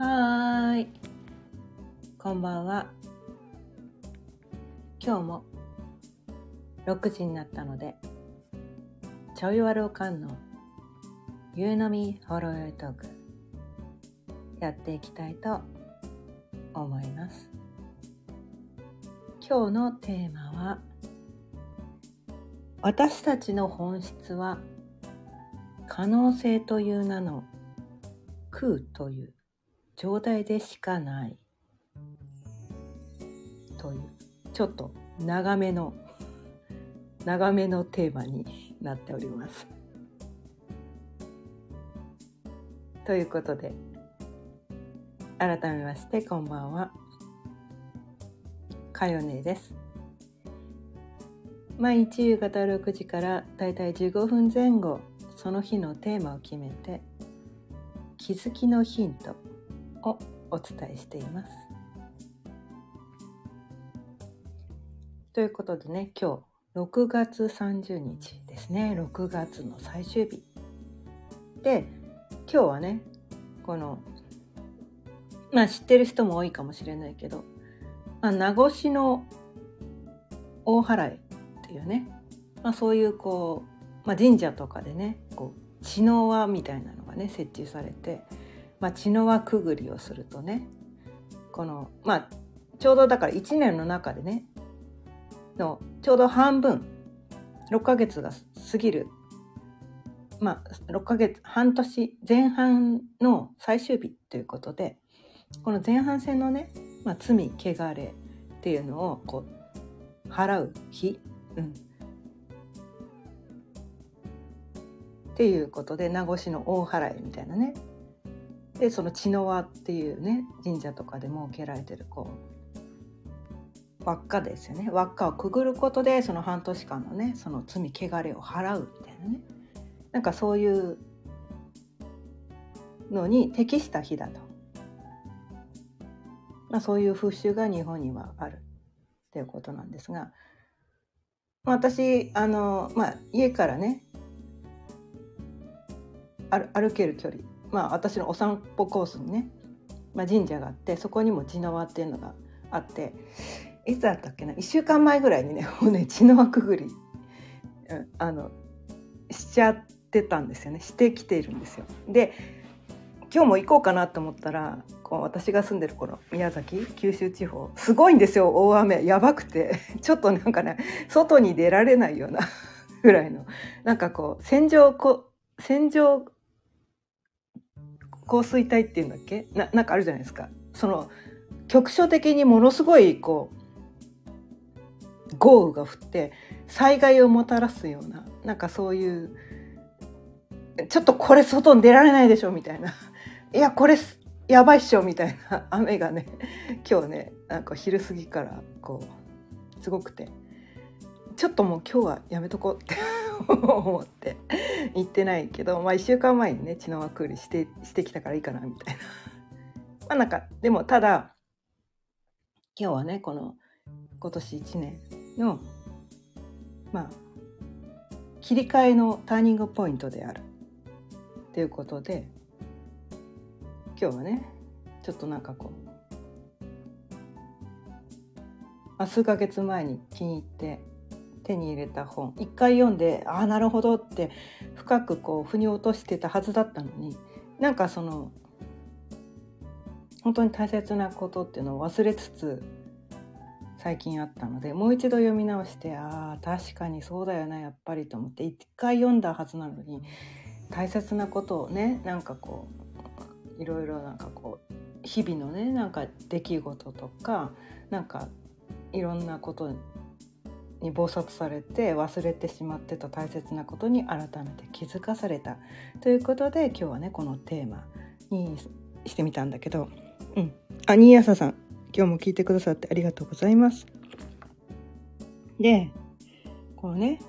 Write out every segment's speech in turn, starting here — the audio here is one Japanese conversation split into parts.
はーい。こんばんは。今日も6時になったので、ちょいわるおかんのゆうのみほろよいトークやっていきたいと思います。今日のテーマは私たちの本質は可能性という名の空という状態でしかないというちょっと長めの長めのテーマになっております。ということで改めましてこんばんはかよねです。毎日夕方6時からだいたい15分前後その日のテーマを決めて気づきのヒントをお伝えしています。ということでね今日6月30日ですね6月の最終日で今日はねこのまあ知ってる人も多いかもしれないけど、まあ、名越の大払いっていうね、まあ、そういうこう、まあ、神社とかでねこう血の輪みたいなのがね設置されて、まあ、血の輪くぐりをするとねこのまあちょうどだから1年の中でねのちょうど半分6ヶ月が過ぎるまあ6ヶ月半年前半の最終日ということでこの前半戦のね、まあ、罪汚れっていうのをこう払う日、うん、っていうことで名越の大払いみたいなねでその血の輪っていうね神社とかで設けられてるこう輪っかですよね。輪っかをくぐることでその半年間のねその罪汚れを払うみたいなね。なんかそういうのに適した日だと、まあ、そういう風習が日本にはあるっていうことなんですが。私あの、まあ、家からね歩ける距離まあ私のお散歩コースにね、まあ、神社があってそこにも血の輪っていうのがあっていつだったっけな1週間前ぐらいにね もうね血の輪くぐりうんあのしちゃってたんですよね。してきているんですよ。で今日も行こうかなと思ったらこう私が住んでる頃宮崎九州地方すごいんですよ大雨。やばくて。ちょっとなんかね外に出られないような ぐらいの。なんかこう線状こ線状降水帯っていうんだっけ？ななんかあるじゃないですか。その局所的にものすごいこう豪雨が降って災害をもたらすようななんかそういうちょっとこれ外に出られないでしょみたいな。いやこれやばいっしょみたいな 雨がね今日ねなんか昼過ぎからこうすごくて。ちょっともう今日はやめとこうって。思って行ってないけど、まあ、1週間前にね血の輪くぐりしてしてきたからいいかなみたいな。まあなんかでもただ今日はねこの今年1年のまあ切り替えのターニングポイントであるっていうことで今日はねちょっとなんかこう、まあ、数ヶ月前に気に入って手に入れた本。一回読んでああなるほどって深くこう腑に落としてたはずだったのになんかその本当に大切なことっていうのを忘れつつ最近あったのでもう一度読み直してああ確かにそうだよなやっぱりと思って一回読んだはずなのに大切なことをねなんかこういろいろなんかこう日々のねなんか出来事とかなんかいろんなことに忙殺されて忘れてしまってた大切なことに改めて気づかされたということで今日はねこのテーマにしてみたんだけど、うん、あ新朝さん今日も聞いてくださってありがとうございます。でこのね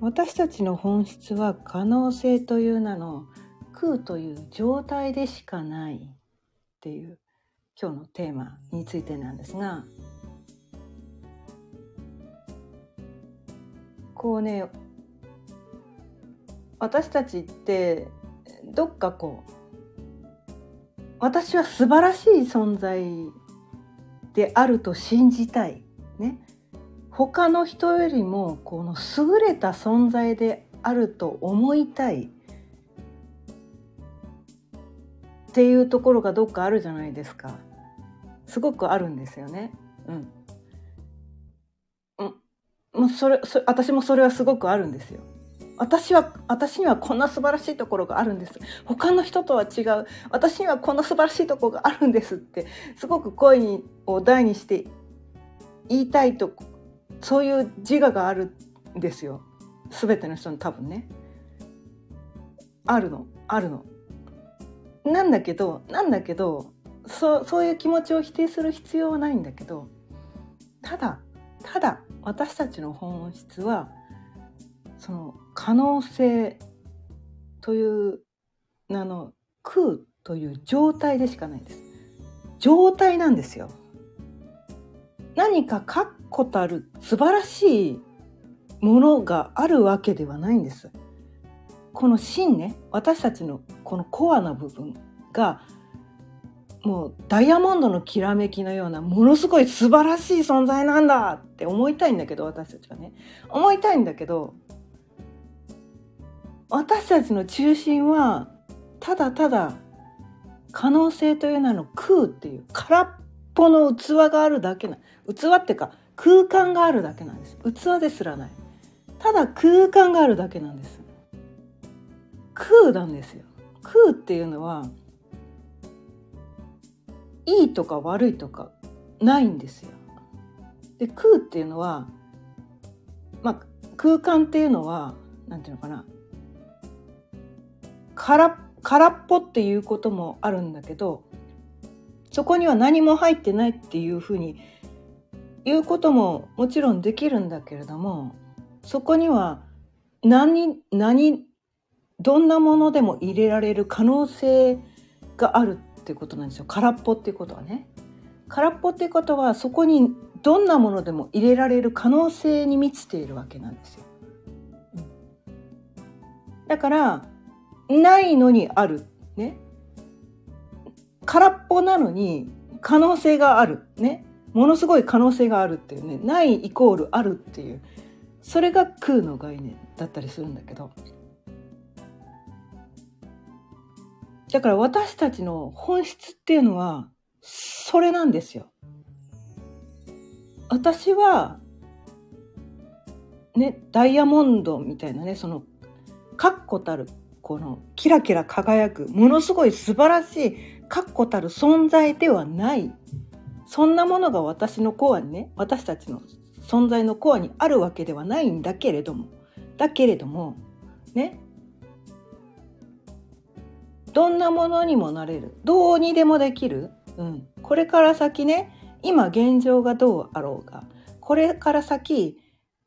私たちの本質は可能性という名の空という状態でしかないっていう今日のテーマについてなんですがこうね私たちってどっかこう私は素晴らしい存在であると信じたい。ね。他の人よりもこの優れた存在であると思いたい。っていうところがどっかあるじゃないですか。すごくあるんですよね。うん。もうそれそ私もそれはすごくあるんですよ。私は私にはこんな素晴らしいところがあるんです他の人とは違う私にはこんな素晴らしいところがあるんですってすごく声を大にして言いたいとそういう自我があるんですよ全ての人に多分ねあるのあるの。なんだけどなんだけどそそういう気持ちを否定する必要はないんだけどただただ私たちの本質はその可能性というあの空という状態でしかないんです。状態なんですよ。何か確固たる素晴らしいものがあるわけではないんです。この芯ね私たちのこのコアな部分がもうダイヤモンドのきらめきのようなものすごい素晴らしい存在なんだって思いたいんだけど私たちはね。思いたいんだけど私たちの中心はただただ可能性という名の空っていう空っぽの器があるだけな器っていうか空間があるだけなんです。器ですらない。ただ空間があるだけなんです。空なんですよ。空っていうのはいいとか悪いとかないんですよ。で空っていうのは、まあ、空間っていうのは何て言うのかな空空っぽっていうこともあるんだけどそこには何も入ってないっていうふうに言うことももちろんできるんだけれどもそこには何何どんなものでも入れられる可能性があるっていうことなんですよ。空っぽっていうことはね。空っぽっていうことはそこにどんなものでも入れられる可能性に満ちているわけなんですよ。うん、だからないのにある。ね。空っぽなのに可能性がある。ね。ものすごい可能性があるっていうね。ないイコールあるっていう。それが空の概念だったりするんだけど。だから私たちの本質っていうのはそれなんですよ。私はねダイヤモンドみたいなねその確固たるこのキラキラ輝くものすごい素晴らしい確固たる存在ではないそんなものが私のコアにね私たちの存在のコアにあるわけではないんだけれどもだけれどもねどんなものにもなれる。どうにでもできる、うん、これから先ね今現状がどうあろうがこれから先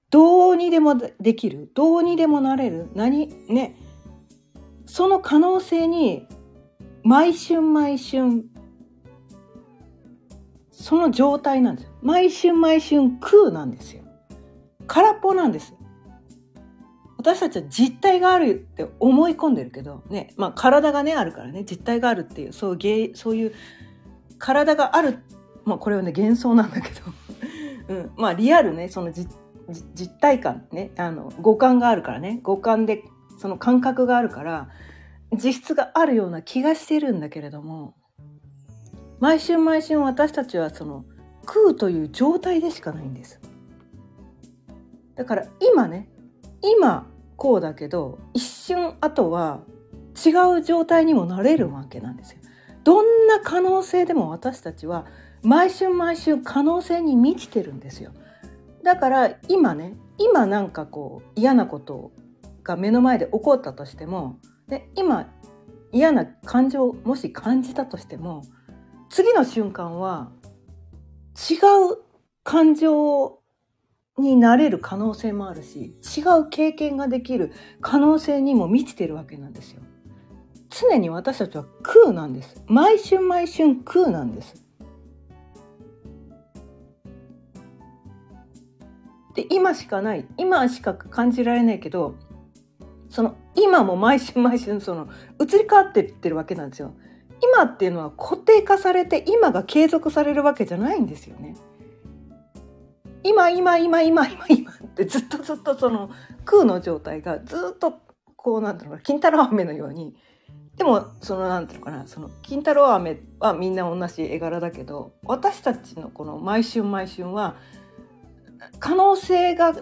どうにでもできる。どうにでもなれる。何ね。その可能性に毎春毎春その状態なんです毎春毎春空なんですよ。空っぽなんです。私たちは実体があるって思い込んでるけどね、まあ、体がねあるからね実体があるっていうそうそういう体がある、まあ、これはね幻想なんだけど、うん、まあリアルねその実体感ねあの五感があるからね。五感でその感覚があるから実質があるような気がしてるんだけれども毎春毎春私たちはその空という状態でしかないんです。だから今ね今こうだけど一瞬後は違う状態にもなれるわけなんですよ。どんな可能性でも私たちは毎週毎週可能性に満ちてるんですよ。だから今ね今なんかこう嫌なことが目の前で起こったとしてもで今嫌な感情をもし感じたとしても次の瞬間は違う感情になれる可能性もあるし違う経験ができる可能性にも満ちてるわけなんですよ。常に私たちは空なんです。毎春毎春空なんです。で今しかない今しか感じられないけどその今も毎春毎春その移り変わってってるわけなんですよ。今っていうのは固定化されて今が継続されるわけじゃないんですよね。今今今今今今ってずっとずっとその空の状態がずっとこうなんていうのか金太郎飴のように。でもそのなんていうのかなその金太郎飴はみんな同じ絵柄だけど私たちのこの毎春毎春は可能性が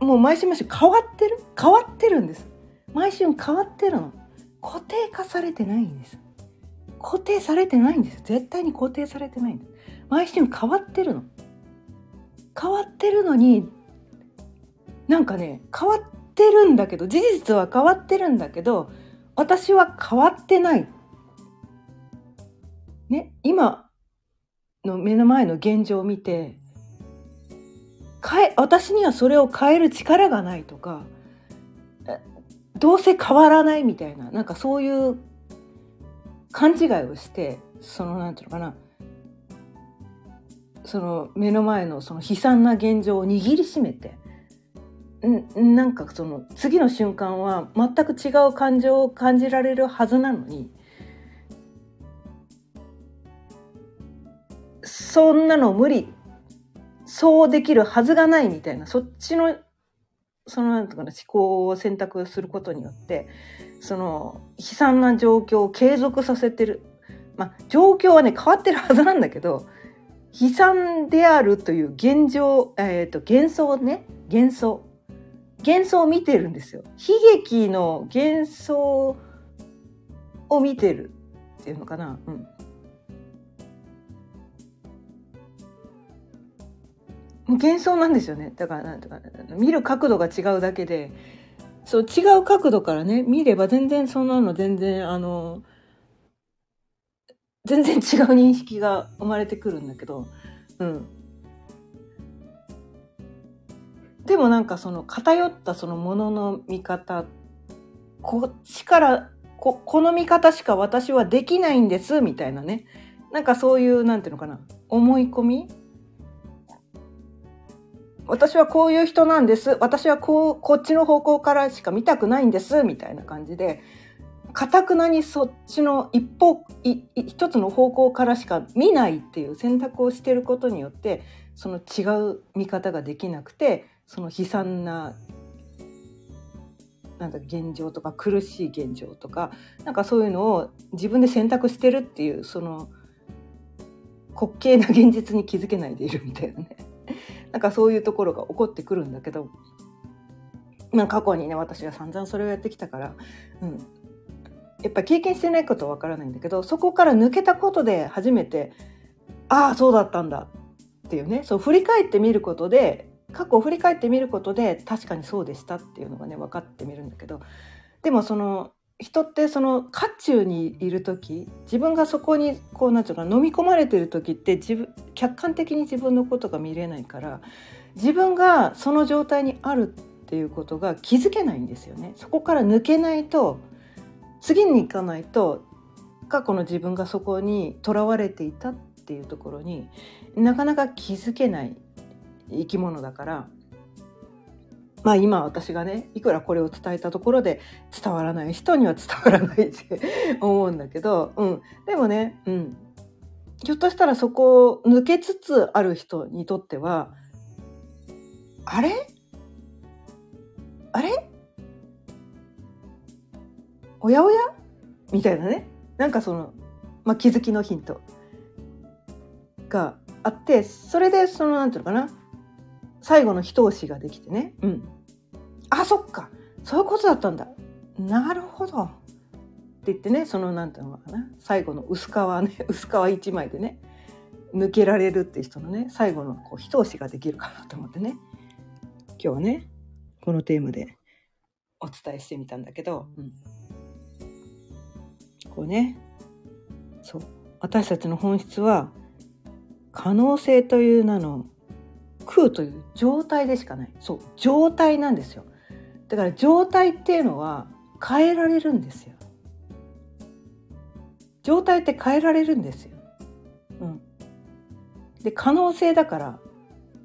もう毎週毎週変わってる変わってるんです。毎週変わってるの。固定化されてないんです。固定されてないんです。絶対に固定されてないんです。毎週変わってるの。変わってるのになんかね変わってるんだけど事実は変わってるんだけど私は変わってない。ね今の目の前の現状を見て変え私にはそれを変える力がないとかどうせ変わらないみたいななんかそういう勘違いをしてそのなんていうのかなその目の前のその悲惨な現状を握りしめてんなんかその次の瞬間は全く違う感情を感じられるはずなのにそんなの無理そうできるはずがないみたいなそっちのそのなんとかな思考を選択することによってその悲惨な状況を継続させてる。まあ状況はね変わってるはずなんだけど悲惨であるという現状、えーと、幻想ね。幻想。幻想を見てるんですよ。悲劇の幻想を見てるっていうのかな、うん、幻想なんですよね。だからなんとか見る角度が違うだけで。そう違う角度からね見れば全然そんなの全然あの全然違う認識が生まれてくるんだけど。うん。でもなんかその偏ったそのものの見方こっちからここの見方しか私はできないんですみたいなね。なんかそういうなんていうのかな。思い込み。私はこういう人なんです。私はこうこっちの方向からしか見たくないんですみたいな感じでかたくなにそっちの一方一つの方向からしか見ないっていう選択をしてることによってその違う見方ができなくてその悲惨ななんだ現状とか苦しい現状とかなんかそういうのを自分で選択してるっていうその滑稽な現実に気づけないでいるみたいなね。なんかそういうところが起こってくるんだけど、まあ、過去にね私が散々それをやってきたから、うん、やっぱ経験してないことはわからないんだけどそこから抜けたことで初めてああそうだったんだっていうねそう振り返ってみることで過去を振り返ってみることで確かにそうでしたっていうのがね分かってみるんだけどでもその人ってその渦中にいる時自分がそこにこうなんていうか飲み込まれてる時って自分客観的に自分のことが見れないから自分がその状態にあるっていうことが気づけないんですよね。そこから抜けないと次に行かないと過去の自分がそこにとらわれていたっていうところになかなか気づけない生き物だからまあ今私がねいくらこれを伝えたところで伝わらない人には伝わらないって 思うんだけど、うん、でもね、うん、ひょっとしたらそこを抜けつつある人にとってはあれ？あれ？おやおや？みたいなね。なんかその、まあ、気づきのヒント。があってそれでそのなんていうのかな。最後の一押しができてね、うん、あそっか。そういうことだったんだ。なるほど。って言ってねそのなんていうのかな。最後の薄皮ね。薄皮一枚でね。抜けられるっていう人のね最後のこう一押しができるかなと思ってね。今日はねこのテーマでお伝えしてみたんだけど、うん、こうね。そう。私たちの本質は可能性という名の空という状態でしかない。そう。状態なんですよ。だから状態っていうのは変えられるんですよ。状態って変えられるんですよ、うん、で可能性だから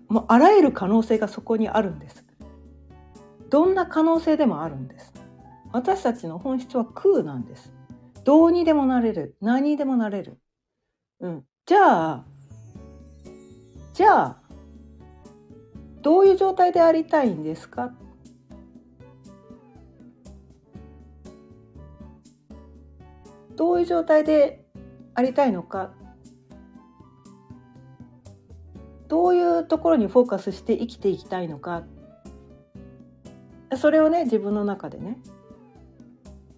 もうあらゆる可能性がそこにあるんです。どんな可能性でもあるんです。私たちの本質は空なんです。どうにでもなれる。何にでもなれる、うん、じゃあじゃあどういう状態でありたいんですか？どういう状態でありたいのか？どういうところにフォーカスして生きていきたいのか？それをね自分の中でね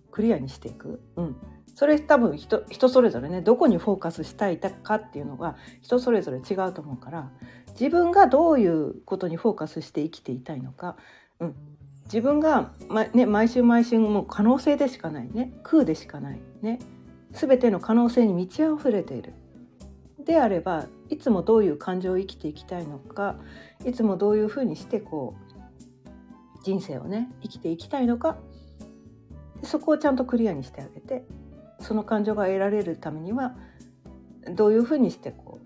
クリアにしていく、うん、それ多分人人それぞれねどこにフォーカスしたいかっていうのが人それぞれ違うと思うから自分がどういうことにフォーカスして生きていたいのか、うん、自分が、まね、毎週毎週もう可能性でしかないね。空でしかないね。全ての可能性に満ち溢れている。であればいつもどういう感情を生きていきたいのかいつもどういうふうにしてこう人生をね生きていきたいのかそこをちゃんとクリアにしてあげてその感情が得られるためにはどういうふうにしてこ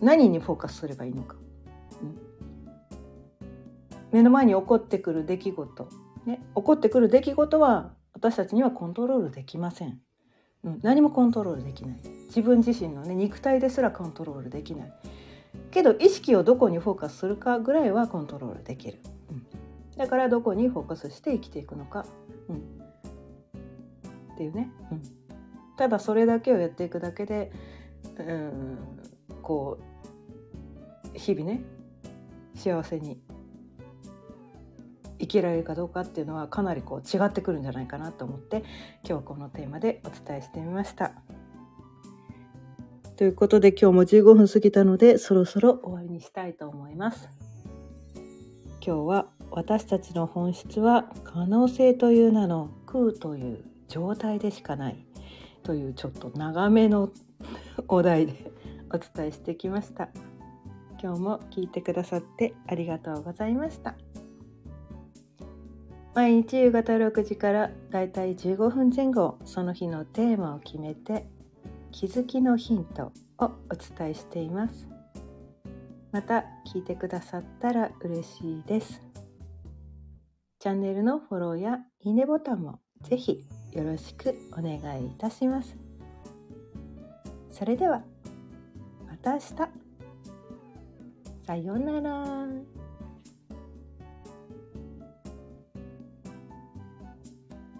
う何にフォーカスすればいいのか、うん、目の前に起こってくる出来事、ね、起こってくる出来事は私たちにはコントロールできません。うん、何もコントロールできない。自分自身のね肉体ですらコントロールできない。けど意識をどこにフォーカスするかぐらいはコントロールできる、うん、だからどこにフォーカスして生きていくのか、うん、っていうね、うん、ただそれだけをやっていくだけで、うん、こう日々ね幸せに生きられるかどうかっていうのはかなりこう違ってくるんじゃないかなと思って今日はこのテーマでお伝えしてみました。ということで今日も15分過ぎたのでそろそろ終わりにしたいと思います。今日は私たちの本質は可能性という名の空という状態でしかないというちょっと長めのお題でお伝えしてきました。今日も聞いてくださってありがとうございました。毎日夕方6時からだいたい15分前後その日のテーマを決めて気づきのヒントをお伝えしていますまた聞いてくださったら嬉しいですチャンネルのフォローやいいねボタンもぜひよろしくお願いいたしますそれではまた明日さようなら。